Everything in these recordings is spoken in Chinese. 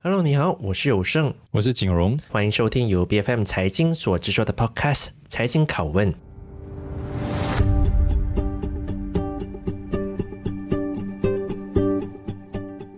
Hello，你好，我是有胜，我是景荣，欢迎收听由 BFM 财经所制作的 Podcast《财经拷问》。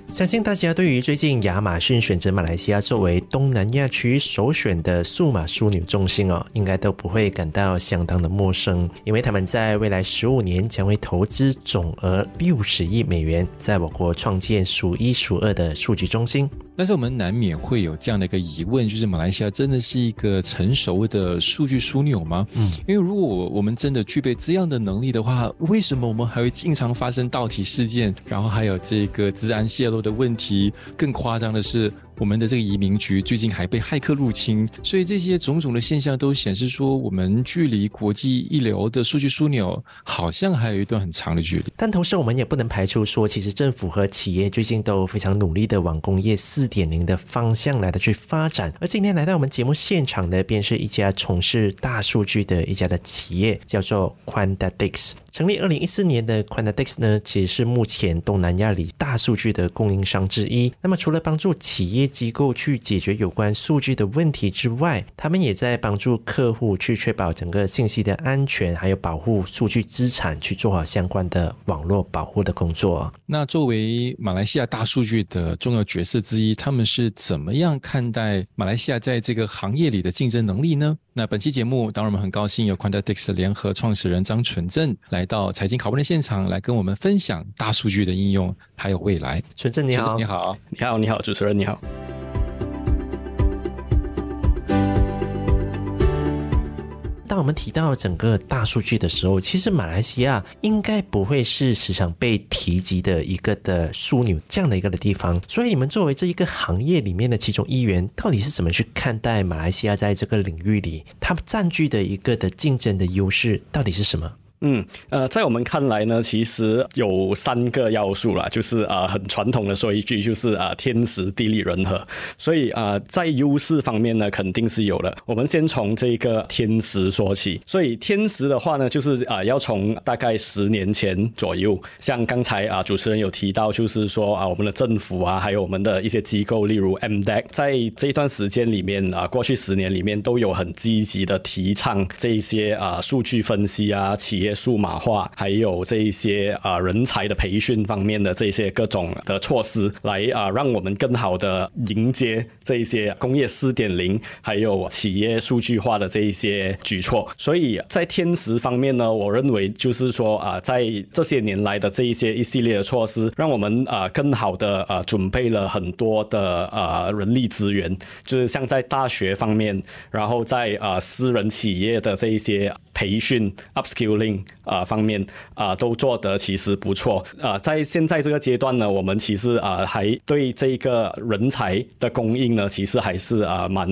相信大家对于最近亚马逊选择马来西亚作为东南亚区首选的数码枢纽中心哦，应该都不会感到相当的陌生，因为他们在未来十五年将会投资总额六十亿美元，在我国创建数一数二的数据中心。但是我们难免会有这样的一个疑问，就是马来西亚真的是一个成熟的数据枢纽吗？嗯，因为如果我们真的具备这样的能力的话，为什么我们还会经常发生盗题事件，然后还有这个治安泄露的问题？更夸张的是，我们的这个移民局最近还被骇客入侵，所以这些种种的现象都显示说，我们距离国际一流的数据枢纽好像还有一段很长的距离。但同时，我们也不能排除说，其实政府和企业最近都非常努力的往工业四点零的方向来的去发展。而今天来到我们节目现场的，便是一家从事大数据的一家的企业，叫做 Quantadix。成立二零一四年的 Quantadix 呢，其实是目前东南亚里大数据的供应商之一。那么，除了帮助企业机构去解决有关数据的问题之外，他们也在帮助客户去确保整个信息的安全，还有保护数据资产，去做好相关的网络保护的工作。那作为马来西亚大数据的重要角色之一，他们是怎么样看待马来西亚在这个行业里的竞争能力呢？那本期节目，当然我们很高兴有 Quantadix 联合创始人张纯正来到财经拷问的现场，来跟我们分享大数据的应用还有未来。纯正你好，你好，你好，你好，主持人你好。我们提到整个大数据的时候，其实马来西亚应该不会是时常被提及的一个的枢纽这样的一个的地方。所以，你们作为这一个行业里面的其中一员，到底是怎么去看待马来西亚在这个领域里，它占据的一个的竞争的优势到底是什么？嗯，呃，在我们看来呢，其实有三个要素啦，就是啊、呃，很传统的说一句，就是啊、呃，天时地利人和。所以啊、呃，在优势方面呢，肯定是有的。我们先从这个天时说起。所以天时的话呢，就是啊、呃，要从大概十年前左右，像刚才啊、主持人有提到，就是说啊，我们的政府啊，还有我们的一些机构，例如 MDEC，在这一段时间里面啊，过去十年里面都有很积极的提倡这一些啊，数据分析啊，企业。数码化，还有这一些啊人才的培训方面的这些各种的措施，来啊让我们更好的迎接这一些工业四点零，还有企业数据化的这一些举措。所以在天时方面呢，我认为就是说啊，在这些年来的这一些一系列的措施，让我们啊更好的啊准备了很多的啊人力资源，就是像在大学方面，然后在啊私人企业的这一些。培训 upskilling 啊方面啊都做得其实不错。啊，在现在这个阶段呢，我们其实啊还对这个人才的供应呢，其实还是啊蛮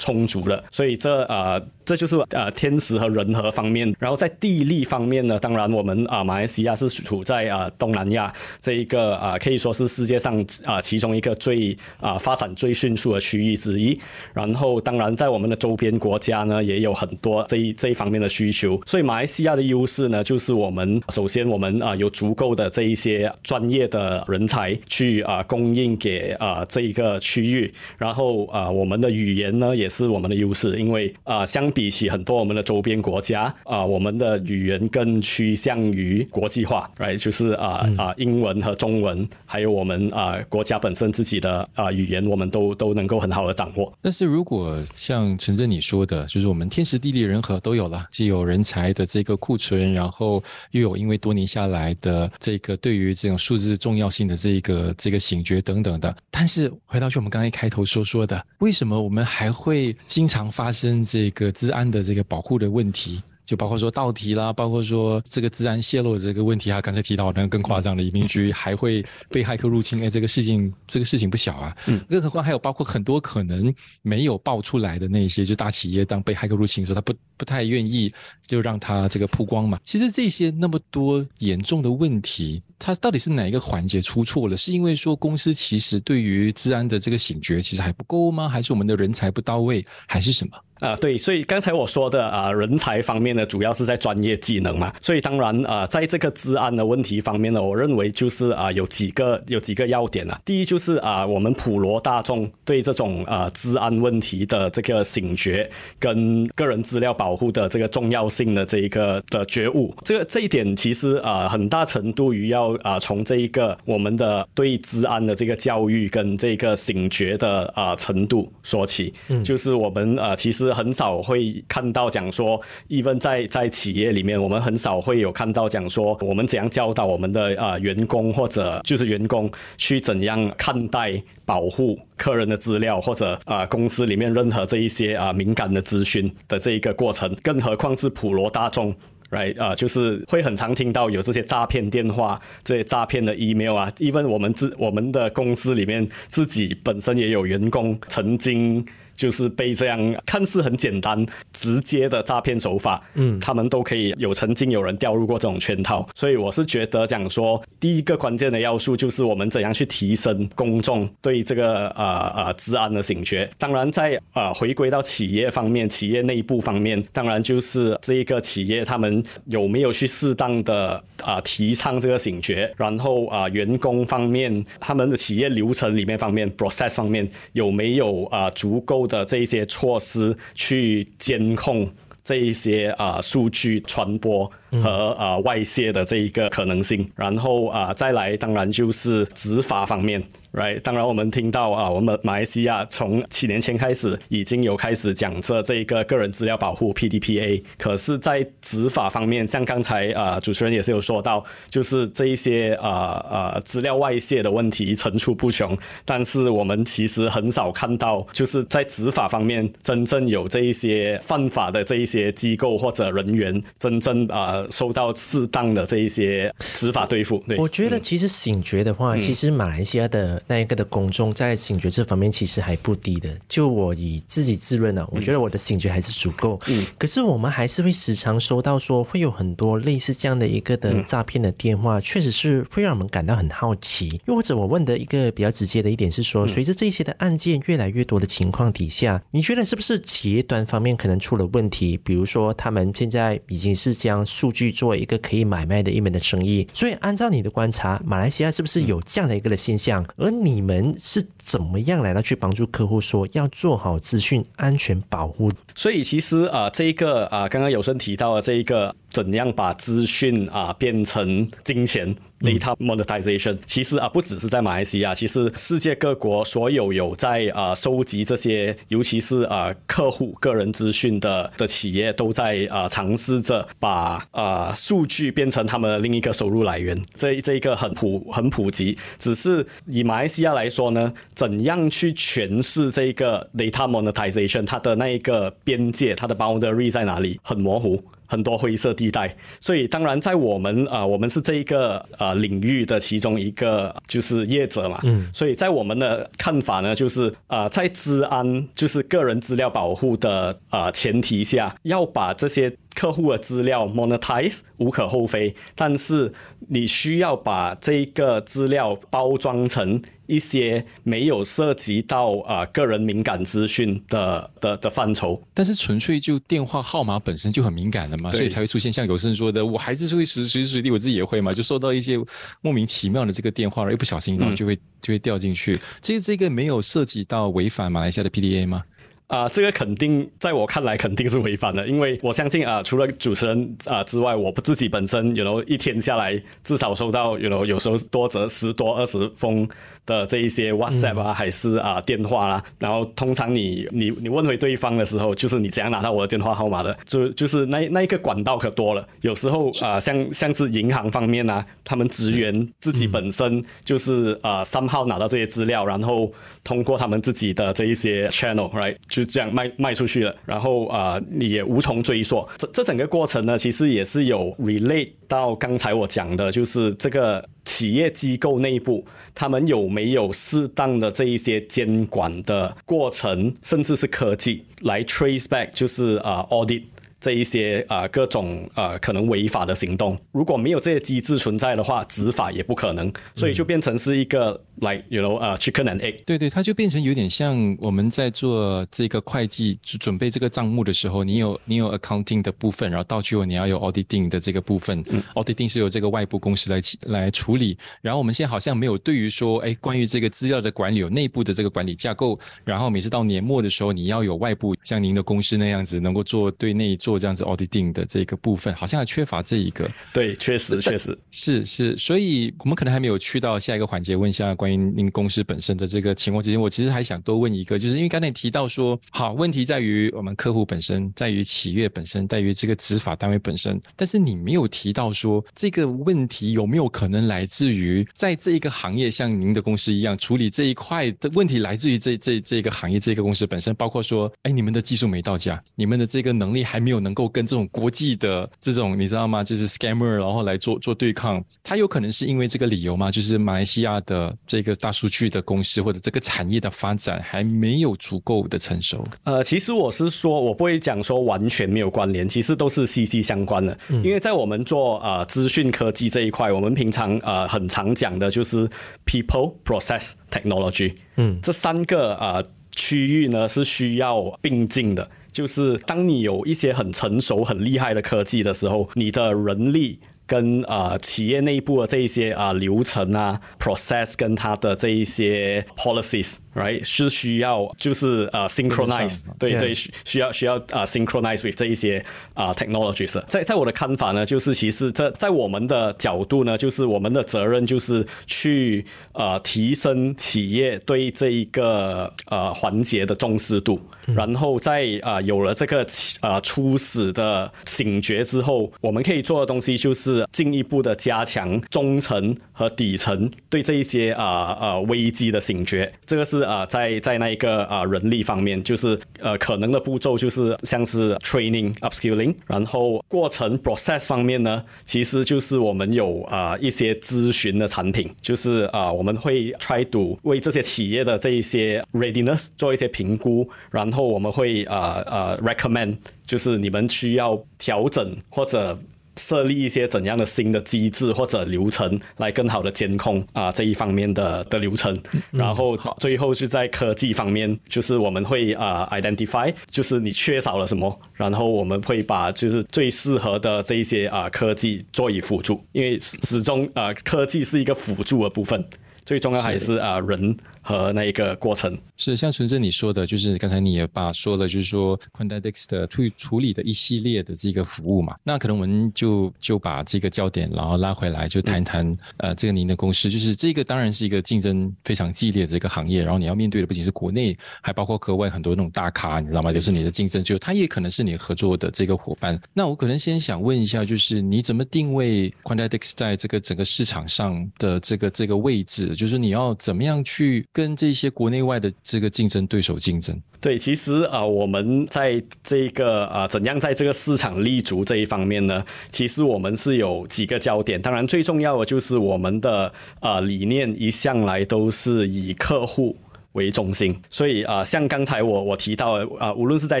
充足了，所以这啊。这就是呃天时和人和方面，然后在地利方面呢，当然我们啊马来西亚是处在啊东南亚这一个啊可以说是世界上啊其中一个最啊发展最迅速的区域之一。然后当然在我们的周边国家呢，也有很多这一这一方面的需求。所以马来西亚的优势呢，就是我们首先我们啊有足够的这一些专业的人才去啊供应给啊这一个区域。然后啊我们的语言呢也是我们的优势，因为啊相比。起很多我们的周边国家啊，我们的语言更趋向于国际化，right？就是啊啊，英文和中文，还有我们啊国家本身自己的啊语言，我们都都能够很好的掌握。但是如果像陈正你说的，就是我们天时地利人和都有了，既有人才的这个库存，然后又有因为多年下来的这个对于这种数字重要性的这个这个醒觉等等的。但是回到去我们刚才开头说说的，为什么我们还会会经常发生这个治安的这个保护的问题？就包括说盗题啦，包括说这个治安泄露的这个问题啊，刚才提到那个更夸张的移民局还会被骇客入侵，哎，这个事情这个事情不小啊。嗯，更何况还有包括很多可能没有爆出来的那些，就大企业当被骇客入侵的时候，他不不太愿意就让他这个曝光嘛。其实这些那么多严重的问题，它到底是哪一个环节出错了？是因为说公司其实对于治安的这个醒觉其实还不够吗？还是我们的人才不到位，还是什么？啊，对，所以刚才我说的啊，人才方面呢，主要是在专业技能嘛。所以当然啊，在这个治安的问题方面呢，我认为就是啊，有几个有几个要点啊。第一就是啊，我们普罗大众对这种啊治安问题的这个醒觉跟个人资料保护的这个重要性的这一个的觉悟，这个这一点其实啊，很大程度于要啊从这一个我们的对治安的这个教育跟这个醒觉的啊程度说起。嗯，就是我们啊其实。很少会看到讲说，even 在在企业里面，我们很少会有看到讲说，我们怎样教导我们的啊、呃、员工或者就是员工去怎样看待保护客人的资料，或者啊、公司里面任何这一些啊、敏感的资讯的这一个过程，更何况是普罗大众，right 啊、就是会很常听到有这些诈骗电话、这些诈骗的 email 啊，even 我们自我们的公司里面自己本身也有员工曾经。就是被这样看似很简单、直接的诈骗手法，嗯，他们都可以有曾经有人掉入过这种圈套，所以我是觉得讲说，第一个关键的要素就是我们怎样去提升公众对这个呃呃治安的警觉。当然在，在呃回归到企业方面，企业内部方面，当然就是这一个企业他们有没有去适当的啊、呃、提倡这个警觉，然后啊、呃、员工方面，他们的企业流程里面方面，process 方面有没有啊、呃、足够的这一些措施去监控这一些啊、呃、数据传播和啊、呃、外泄的这一个可能性，然后啊、呃、再来，当然就是执法方面。Right，当然我们听到啊，我们马来西亚从七年前开始已经有开始讲这这一个个人资料保护 PDPA，可是，在执法方面，像刚才啊主持人也是有说到，就是这一些啊啊资料外泄的问题层出不穷，但是我们其实很少看到，就是在执法方面真正有这一些犯法的这一些机构或者人员真正啊受到适当的这一些执法对付。对，我觉得其实醒觉的话，嗯、其实马来西亚的。那一个的公众在警觉这方面其实还不低的。就我以自己自认呢、啊，我觉得我的警觉还是足够。嗯。可是我们还是会时常收到说会有很多类似这样的一个的诈骗的电话，确实是会让我们感到很好奇。又或者我问的一个比较直接的一点是说，随着这些的案件越来越多的情况底下，你觉得是不是企业端方面可能出了问题？比如说他们现在已经是将数据作为一个可以买卖的一门的生意。所以按照你的观察，马来西亚是不是有这样的一个的现象？而你们是怎么样来到去帮助客户说要做好资讯安全保护？所以其实啊，这一个啊，刚刚有生提到的这一个。怎样把资讯啊变成金钱？Data monetization，其实啊不只是在马来西亚，其实世界各国所有有在啊收集这些，尤其是啊客户个人资讯的的企业，都在啊尝试着把啊数据变成他们的另一个收入来源。这这一个很普很普及，只是以马来西亚来说呢，怎样去诠释这个 data monetization？它的那一个边界，它的 boundary 在哪里？很模糊。很多灰色地带，所以当然在我们啊、呃，我们是这一个呃领域的其中一个就是业者嘛，嗯，所以在我们的看法呢，就是啊、呃，在治安就是个人资料保护的啊、呃、前提下，要把这些。客户的资料 monetize 无可厚非，但是你需要把这个资料包装成一些没有涉及到啊、呃、个人敏感资讯的的的范畴。但是纯粹就电话号码本身就很敏感的嘛，所以才会出现像有生说的，我还是会随随时随地我自己也会嘛，就收到一些莫名其妙的这个电话，而一不小心然后就会、嗯、就会掉进去。这个这个没有涉及到违反马来西亚的 PDA 吗？啊、呃，这个肯定在我看来肯定是违反的，因为我相信啊、呃，除了主持人啊、呃、之外，我自己本身有 you know, 一天下来至少收到有 you know, 有时候多则十多二十封的这一些 WhatsApp 啊，还是啊电话啦、啊，然后通常你你你问回对方的时候，就是你怎样拿到我的电话号码的，就就是那那一个管道可多了，有时候啊、呃、像像是银行方面啊，他们职员自己本身就是啊三号拿到这些资料，然后通过他们自己的这一些 channel，right？就这样卖卖出去了，然后啊、你也无从追溯。这这整个过程呢，其实也是有 relate 到刚才我讲的，就是这个企业机构内部，他们有没有适当的这一些监管的过程，甚至是科技来 trace back，就是啊、呃、audit。这一些啊、呃、各种呃可能违法的行动。如果没有这些机制存在的话，执法也不可能，所以就变成是一个 like you know 啊、uh, chicken and egg。对对，它就变成有点像我们在做这个会计准备这个账目的时候，你有你有 accounting 的部分，然后到最后你要有 auditing 的这个部分。嗯、auditing 是由这个外部公司来来处理。然后我们现在好像没有对于说，哎，关于这个资料的管理有内部的这个管理架构。然后每次到年末的时候，你要有外部像您的公司那样子，能够做对内做这样子 auditing 的这个部分，好像还缺乏这一个。对，确实确实是是。所以我们可能还没有去到下一个环节，问一下关于您公司本身的这个情况之前，我其实还想多问一个，就是因为刚才你提到说，好，问题在于我们客户本身，在于企业本身，在于这个执法单位本身，但是你没有提到说这个问题有没有可能来自于在这一个行业，像您的公司一样处理这一块的问题，来自于这这这个行业这个公司本身，包括说，哎，你们的技术没到家，你们的这个能力还没有能够跟这种国际的这种你知道吗？就是 scammer，然后来做做对抗，它有可能是因为这个理由吗？就是马来西亚的这个大数据的公司或者这个产业的发展还没有足够的成熟。呃，其实我是说，我不会讲说完全没有关联，其实都是息息相关的。嗯、因为在我们做呃资讯科技这一块，我们平常呃很常讲的就是 people、process、technology。嗯，这三个呃区域呢是需要并进的。就是当你有一些很成熟、很厉害的科技的时候，你的人力。跟啊、呃、企业内部的这一些啊、呃、流程啊 process 跟它的这一些 policies，right 是需要就是啊、呃、synchronize，对对，需要需要啊、呃、synchronize with 这一些啊、呃、technologies。在在我的看法呢，就是其实这在我们的角度呢，就是我们的责任就是去呃提升企业对这一个呃环节的重视度，嗯、然后在啊、呃、有了这个啊、呃、初始的醒觉之后，我们可以做的东西就是。进一步的加强中层和底层对这一些啊啊危机的醒觉，这个是啊、在在那一个啊、人力方面，就是呃可能的步骤就是像是 training upskilling，然后过程 process 方面呢，其实就是我们有啊、一些咨询的产品，就是啊、我们会 try to 为这些企业的这一些 readiness 做一些评估，然后我们会啊呃，呃 recommend 就是你们需要调整或者。设立一些怎样的新的机制或者流程来更好的监控啊、呃、这一方面的的流程，然后最后是在科技方面，就是我们会啊、呃、identify 就是你缺少了什么，然后我们会把就是最适合的这一些啊、呃、科技做以辅助，因为始终啊、呃、科技是一个辅助的部分，最重要还是啊、呃、人。和那一个过程是像纯正你说的，就是刚才你也把说了，就是说 Quantedics 的处处理的一系列的这个服务嘛，那可能我们就就把这个焦点然后拉回来，就谈谈、嗯、呃这个您的公司，就是这个当然是一个竞争非常激烈的这个行业，然后你要面对的不仅是国内，还包括国外很多那种大咖，你知道吗？就是你的竞争，就他也可能是你合作的这个伙伴。那我可能先想问一下，就是你怎么定位 Quantedics 在这个整个市场上的这个这个位置？就是你要怎么样去跟这些国内外的这个竞争对手竞争，对，其实啊、我们在这个啊、怎样在这个市场立足这一方面呢？其实我们是有几个焦点，当然最重要的就是我们的啊、理念一向来都是以客户。为中心，所以啊、呃，像刚才我我提到的啊、呃，无论是在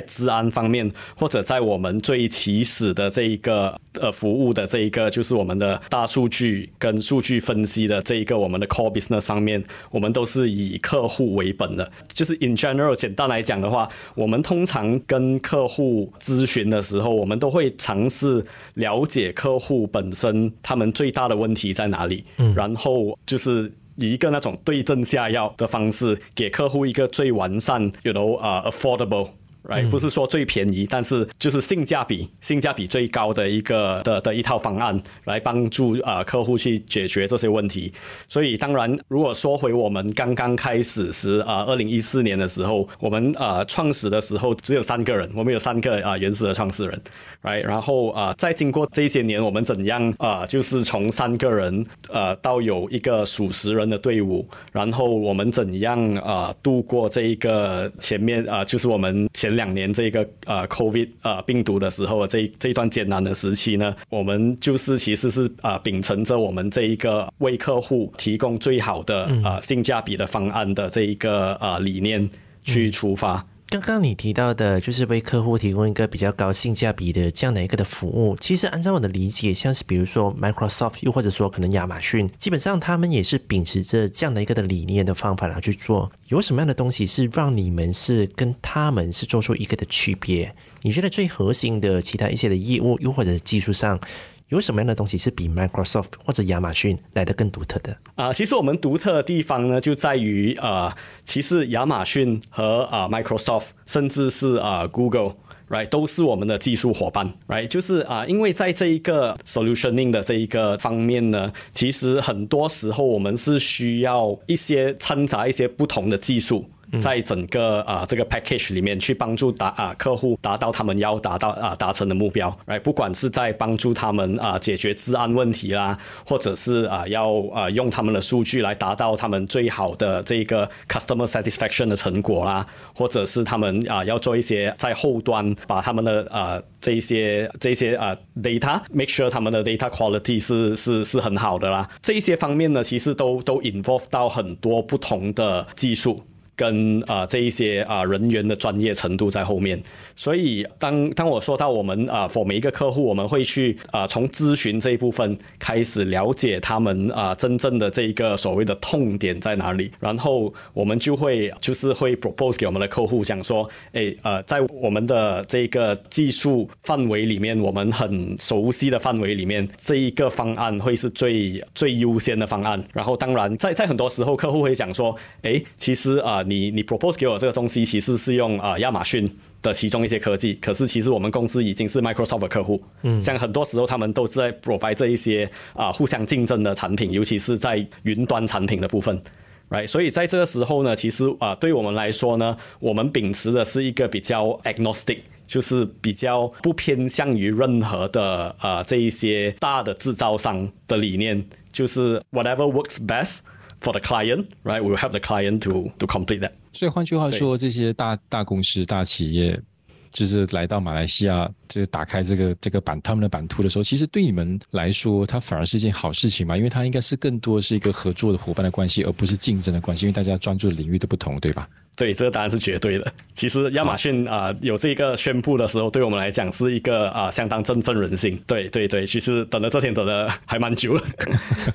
治安方面，或者在我们最起始的这一个呃服务的这一个，就是我们的大数据跟数据分析的这一个我们的 core business 方面，我们都是以客户为本的。就是 in general，简单来讲的话，我们通常跟客户咨询的时候，我们都会尝试了解客户本身他们最大的问题在哪里，嗯，然后就是。以一个那种对症下药的方式，给客户一个最完善，you know，啊、，affordable。Right? 不是说最便宜，但是就是性价比性价比最高的一个的的一套方案，来帮助啊、呃、客户去解决这些问题。所以当然，如果说回我们刚刚开始时啊，二零一四年的时候，我们啊创始的时候只有三个人，我们有三个啊原始的创始人，Right？然后啊，再经过这些年，我们怎样啊，就是从三个人呃到有一个数十人的队伍，然后我们怎样啊度过这一个前面啊，就是我们前。前两年这个呃 COVID 呃病毒的时候，这这一段艰难的时期呢，我们就是其实是啊、呃、秉承着我们这一个为客户提供最好的啊、呃、性价比的方案的这一个啊、呃、理念去出发。刚刚你提到的，就是为客户提供一个比较高性价比的这样的一个的服务。其实按照我的理解，像是比如说 Microsoft，又或者说可能亚马逊，基本上他们也是秉持着这样的一个的理念的方法来去做。有什么样的东西是让你们是跟他们是做出一个的区别？你觉得最核心的其他一些的业务，又或者技术上？有什么样的东西是比 Microsoft 或者亚马逊来得更独特的？啊，其实我们独特的地方呢，就在于啊，其实亚马逊和啊 Microsoft，甚至是啊 Google，right，都是我们的技术伙伴，right，就是啊，因为在这一个 solutioning 的这一个方面呢，其实很多时候我们是需要一些掺杂一些不同的技术。在整个啊、这个 package 里面去帮助达啊客户达到他们要达到啊达成的目标哎不管是在帮助他们啊解决治安问题啦，或者是啊要啊用他们的数据来达到他们最好的这个 customer satisfaction 的成果啦，或者是他们啊要做一些在后端把他们的啊这一些这一些啊 data make sure 他们的 data quality 是是是很好的啦，这一些方面呢，其实都都 involve 到很多不同的技术。跟啊、这一些啊、人员的专业程度在后面，所以当当我说到我们啊，for、每一个客户，我们会去啊、从咨询这一部分开始了解他们啊、真正的这一个所谓的痛点在哪里，然后我们就会就是会 propose 给我们的客户，想说，哎呃，在我们的这个技术范围里面，我们很熟悉的范围里面，这一个方案会是最最优先的方案。然后当然在在很多时候，客户会讲说，哎，其实啊。你你 propose 给我这个东西，其实是用啊亚马逊的其中一些科技，可是其实我们公司已经是 Microsoft 的客户，嗯，像很多时候他们都是在 provide 这一些啊互相竞争的产品，尤其是在云端产品的部分，right？所以在这个时候呢，其实啊对我们来说呢，我们秉持的是一个比较 agnostic，就是比较不偏向于任何的啊这一些大的制造商的理念，就是 whatever works best。For the client, right? We will help the client to to complete that. 所以换句话说，这些大大公司、大企业，就是来到马来西亚，就是打开这个这个版他们的版图的时候，其实对你们来说，它反而是一件好事情嘛，因为它应该是更多是一个合作的伙伴的关系，而不是竞争的关系，因为大家专注的领域都不同，对吧？对，这个答案是绝对的。其实亚马逊啊、呃、有这个宣布的时候，对我们来讲是一个啊、呃、相当振奋人心。对对对，其实等了这天等了还蛮久了。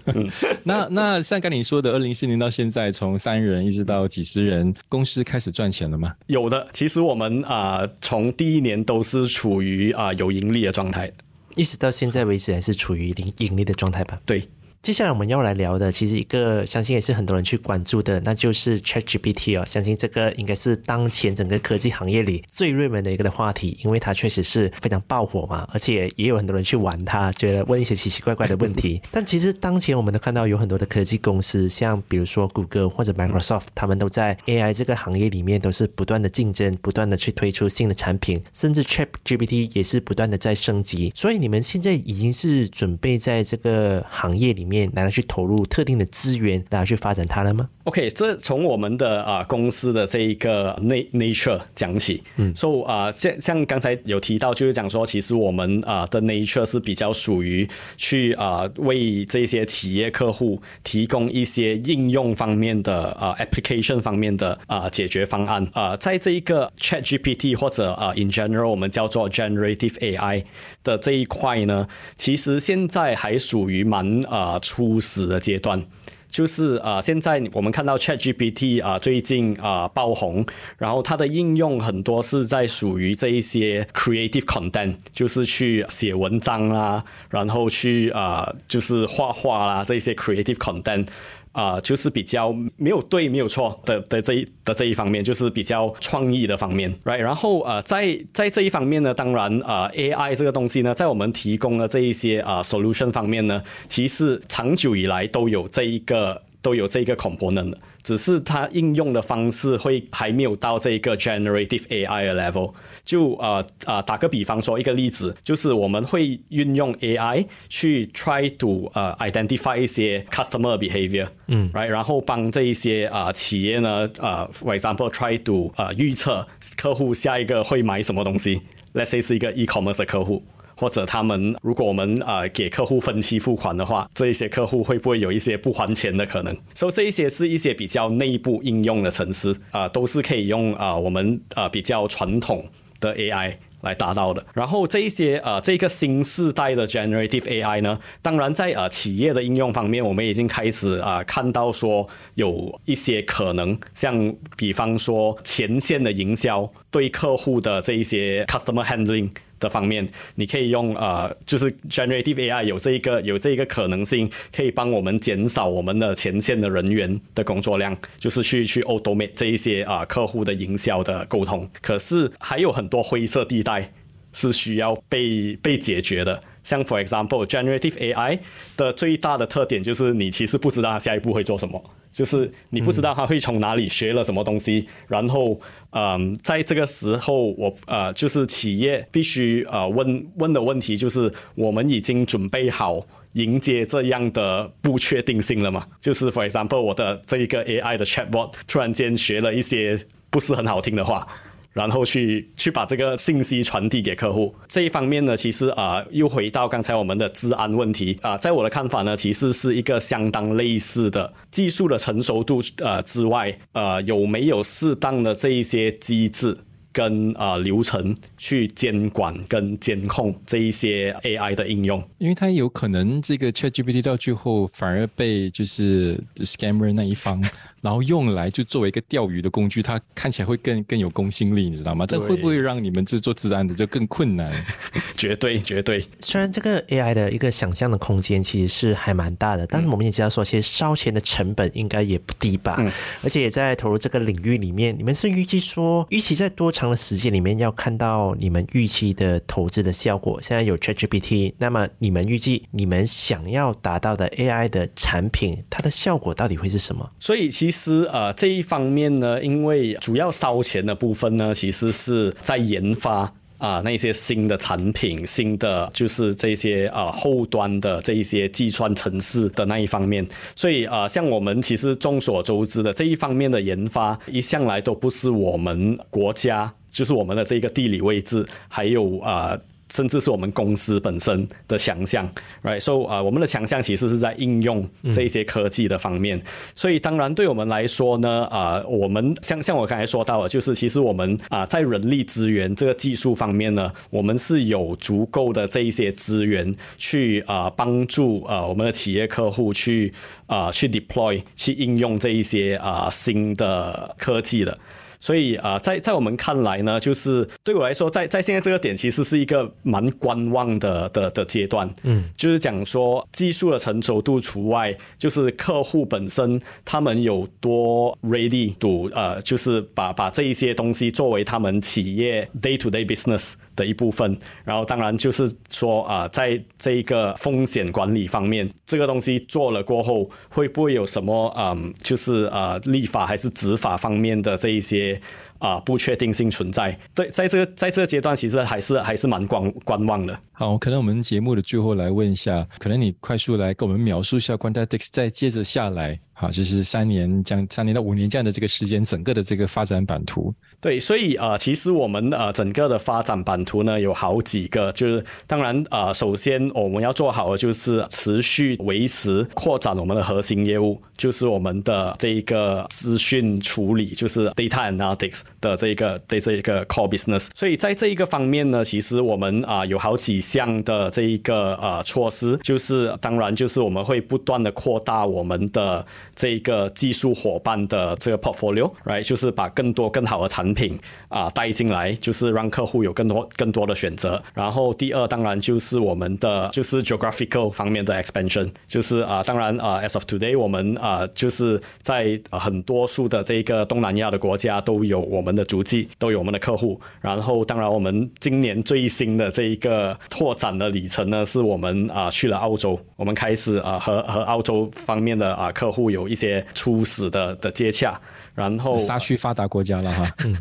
嗯，那那像刚你说的，二零一四年到现在，从三人一直到几十人，公司开始赚钱了吗？有的，其实我们啊、呃、从第一年都是处于啊、呃、有盈利的状态，一直到现在为止还是处于盈盈利的状态吧？对。接下来我们要来聊的，其实一个相信也是很多人去关注的，那就是 ChatGPT 哦。相信这个应该是当前整个科技行业里最热门的一个的话题，因为它确实是非常爆火嘛，而且也有很多人去玩它，觉得问一些奇奇怪怪的问题。但其实当前我们都看到有很多的科技公司，像比如说谷歌或者 Microsoft，他们都在 AI 这个行业里面都是不断的竞争，不断的去推出新的产品，甚至 ChatGPT 也是不断的在升级。所以你们现在已经是准备在这个行业里面。难道去投入特定的资源，然后去发展它了吗？？OK，这从我们的啊、呃、公司的这一个 nature 讲起，嗯所以啊、呃，像像刚才有提到，就是讲说，其实我们啊、呃、的 nature 是比较属于去啊、呃、为这些企业客户提供一些应用方面的啊、呃、application 方面的啊、呃、解决方案啊、呃，在这一个 ChatGPT 或者啊、呃、in general 我们叫做 generative AI 的这一块呢，其实现在还属于蛮啊。呃初始的阶段，就是啊、现在我们看到 ChatGPT 啊、最近啊、爆红，然后它的应用很多是在属于这一些 creative content，就是去写文章啦，然后去啊、就是画画啦，这一些 creative content。啊、就是比较没有对没有错的的这一的这一方面，就是比较创意的方面，right？然后呃，在在这一方面呢，当然啊、，AI 这个东西呢，在我们提供的这一些啊、呃、solution 方面呢，其实长久以来都有这一个都有这一个 component 的。只是它应用的方式会还没有到这个 generative AI 的 level。就呃呃打个比方说，一个例子就是我们会运用 AI 去 try to 呃 identify 一些 customer behavior，嗯，right，然后帮这一些啊、呃、企业呢呃 for example try to 呃预测客户下一个会买什么东西。Let's say 是一个 e-commerce 的客户。或者他们如果我们啊、呃、给客户分期付款的话，这一些客户会不会有一些不还钱的可能？所以这一些是一些比较内部应用的程式啊、都是可以用啊、我们啊、比较传统的 AI。来达到的。然后这一些呃，这个新世代的 generative AI 呢，当然在呃企业的应用方面，我们已经开始啊、看到说有一些可能，像比方说前线的营销对客户的这一些 customer handling。的方面，你可以用呃，就是 generative AI 有这一个有这一个可能性，可以帮我们减少我们的前线的人员的工作量，就是去去 automate 这一些啊、客户的营销的沟通。可是还有很多灰色地带是需要被被解决的。像 for example generative AI 的最大的特点就是你其实不知道它下一步会做什么。就是你不知道他会从哪里学了什么东西，然后，嗯，在这个时候，我呃，就是企业必须呃问问的问题就是，我们已经准备好迎接这样的不确定性了嘛？就是 for example，我的这一个 AI 的 chatbot 突然间学了一些不是很好听的话。然后去去把这个信息传递给客户这一方面呢，其实啊、又回到刚才我们的治安问题啊、在我的看法呢，其实是一个相当类似的技术的成熟度呃之外，呃，有没有适当的这一些机制跟啊、呃、流程去监管跟监控这一些 AI 的应用？因为它有可能这个 ChatGPT 到最后反而被就是 scammer 那一方。然后用来就作为一个钓鱼的工具，它看起来会更更有公信力，你知道吗？这会不会让你们制作自然的就更困难？绝对绝对。虽然这个 AI 的一个想象的空间其实是还蛮大的，但是我们也知道说，其实烧钱的成本应该也不低吧？嗯。而且也在投入这个领域里面，你们是预计说，预期在多长的时间里面要看到你们预期的投资的效果？现在有 ChatGPT，那么你们预计你们想要达到的 AI 的产品，它的效果到底会是什么？所以其实。其实呃，这一方面呢，因为主要烧钱的部分呢，其实是在研发啊、那些新的产品、新的就是这些啊、呃、后端的这一些计算程式的那一方面。所以、呃，像我们其实众所周知的这一方面的研发，一向来都不是我们国家，就是我们的这个地理位置，还有啊。甚至是我们公司本身的强项，right？So 啊、我们的强项其实是在应用这一些科技的方面。所以当然对我们来说呢，啊、我们像像我刚才说到的，就是其实我们啊、在人力资源这个技术方面呢，我们是有足够的这一些资源去啊、帮助啊、我们的企业客户去啊、去 deploy 去应用这一些啊、新的科技的。所以啊、呃，在在我们看来呢，就是对我来说，在在现在这个点，其实是一个蛮观望的的的阶段。嗯，就是讲说技术的成熟度除外，就是客户本身他们有多 ready to 呃，就是把把这一些东西作为他们企业 day to day business 的一部分。然后当然就是说啊、在这一个风险管理方面，这个东西做了过后，会不会有什么嗯，就是呃立法还是执法方面的这一些。啊，不确定性存在。对，在这个在这个阶段，其实还是还是蛮观观望的。好，可能我们节目的最后来问一下，可能你快速来跟我们描述一下 Quantitech 再接着下来，好，就是三年将三年到五年这样的这个时间，整个的这个发展版图。对，所以啊、呃，其实我们呃整个的发展版图呢有好几个，就是当然啊、呃，首先我们要做好的就是持续维持扩展我们的核心业务，就是我们的这一个资讯处理，就是 data analytics 的这一个对这一个 core business。所以在这一个方面呢，其实我们啊、有好几项的这一个呃措施，就是当然就是我们会不断的扩大我们的这一个技术伙伴的这个 portfolio，right，就是把更多更好的产品啊带进来，就是让客户有更多更多的选择。然后第二，当然就是我们的就是 geographical 方面的 expansion，就是啊，当然啊，as of today，我们啊就是在很多数的这个东南亚的国家都有我们的足迹，都有我们的客户。然后当然，我们今年最新的这一个拓展的里程呢，是我们啊去了澳洲，我们开始啊和和澳洲方面的啊客户有一些初始的的接洽。然后沙区发达国家了哈，嗯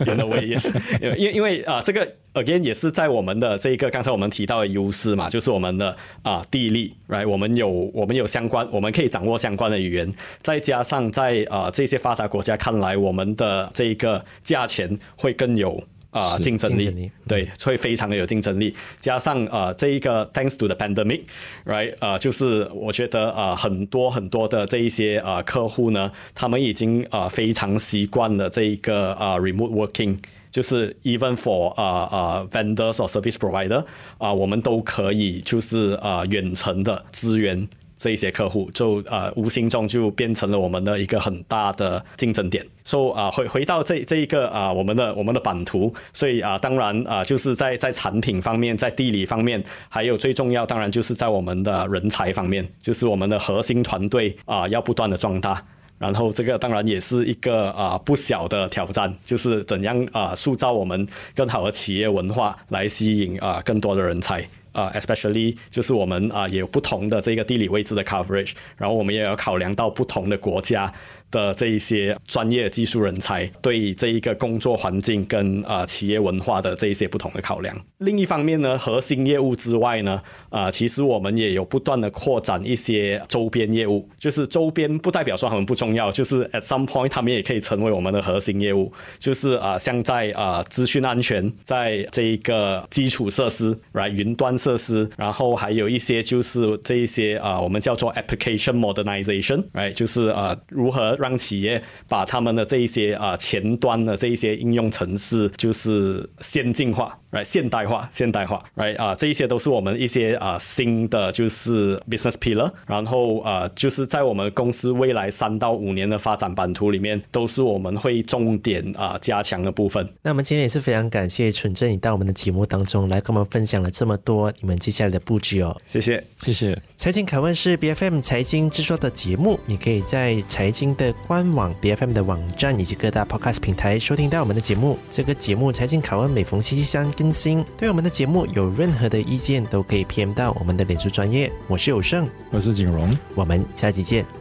，in a way yes，因为因为啊，这个 again 也是在我们的这个刚才我们提到的优势嘛，就是我们的啊地利，right，我们有我们有相关，我们可以掌握相关的语言，再加上在啊这些发达国家看来，我们的这个价钱会更有。啊竞争力，力对，会非常的有竞争力。加上啊这一个 thanks to the pandemic，right 啊就是我觉得啊很多很多的这一些啊客户呢，他们已经啊非常习惯了这一个啊 remote working。就是 even for 啊、uh, 啊、uh, vendors or service provider 啊、uh,，我们都可以就是啊、uh, 远程的资源这一些客户，就啊、无形中就变成了我们的一个很大的竞争点。所以啊回回到这这一个啊、我们的我们的版图，所以啊、当然啊、就是在在产品方面，在地理方面，还有最重要当然就是在我们的人才方面，就是我们的核心团队啊、要不断的壮大。然后这个当然也是一个啊、不小的挑战，就是怎样啊、塑造我们更好的企业文化，来吸引啊、更多的人才啊、，especially 就是我们啊、也有不同的这个地理位置的 coverage，然后我们也要考量到不同的国家。的这一些专业技术人才对这一个工作环境跟啊、呃、企业文化的这一些不同的考量。另一方面呢，核心业务之外呢，啊、其实我们也有不断的扩展一些周边业务。就是周边不代表说他们不重要，就是 at some point 他们也可以成为我们的核心业务。就是啊、像在啊、资讯安全，在这一个基础设施，right 云端设施，然后还有一些就是这一些啊、我们叫做 application modernization，right 就是啊、如何。让企业把他们的这一些啊前端的这一些应用程式，就是先进化。来、right, 现代化，现代化，right 啊，这一些都是我们一些啊新的就是 business pillar，然后啊就是在我们公司未来三到五年的发展版图里面，都是我们会重点啊加强的部分。那我们今天也是非常感谢纯正你到我们的节目当中来跟我们分享了这么多你们接下来的布局哦，谢谢，谢谢。财经凯问是 BFM 财经制作的节目，你可以在财经的官网 BFM 的网站以及各大 podcast 平台收听到我们的节目。这个节目财经拷问每逢星期三。更新，对我们的节目有任何的意见，都可以 PM 到我们的脸书专业。我是有胜，我是景荣，我们下期见。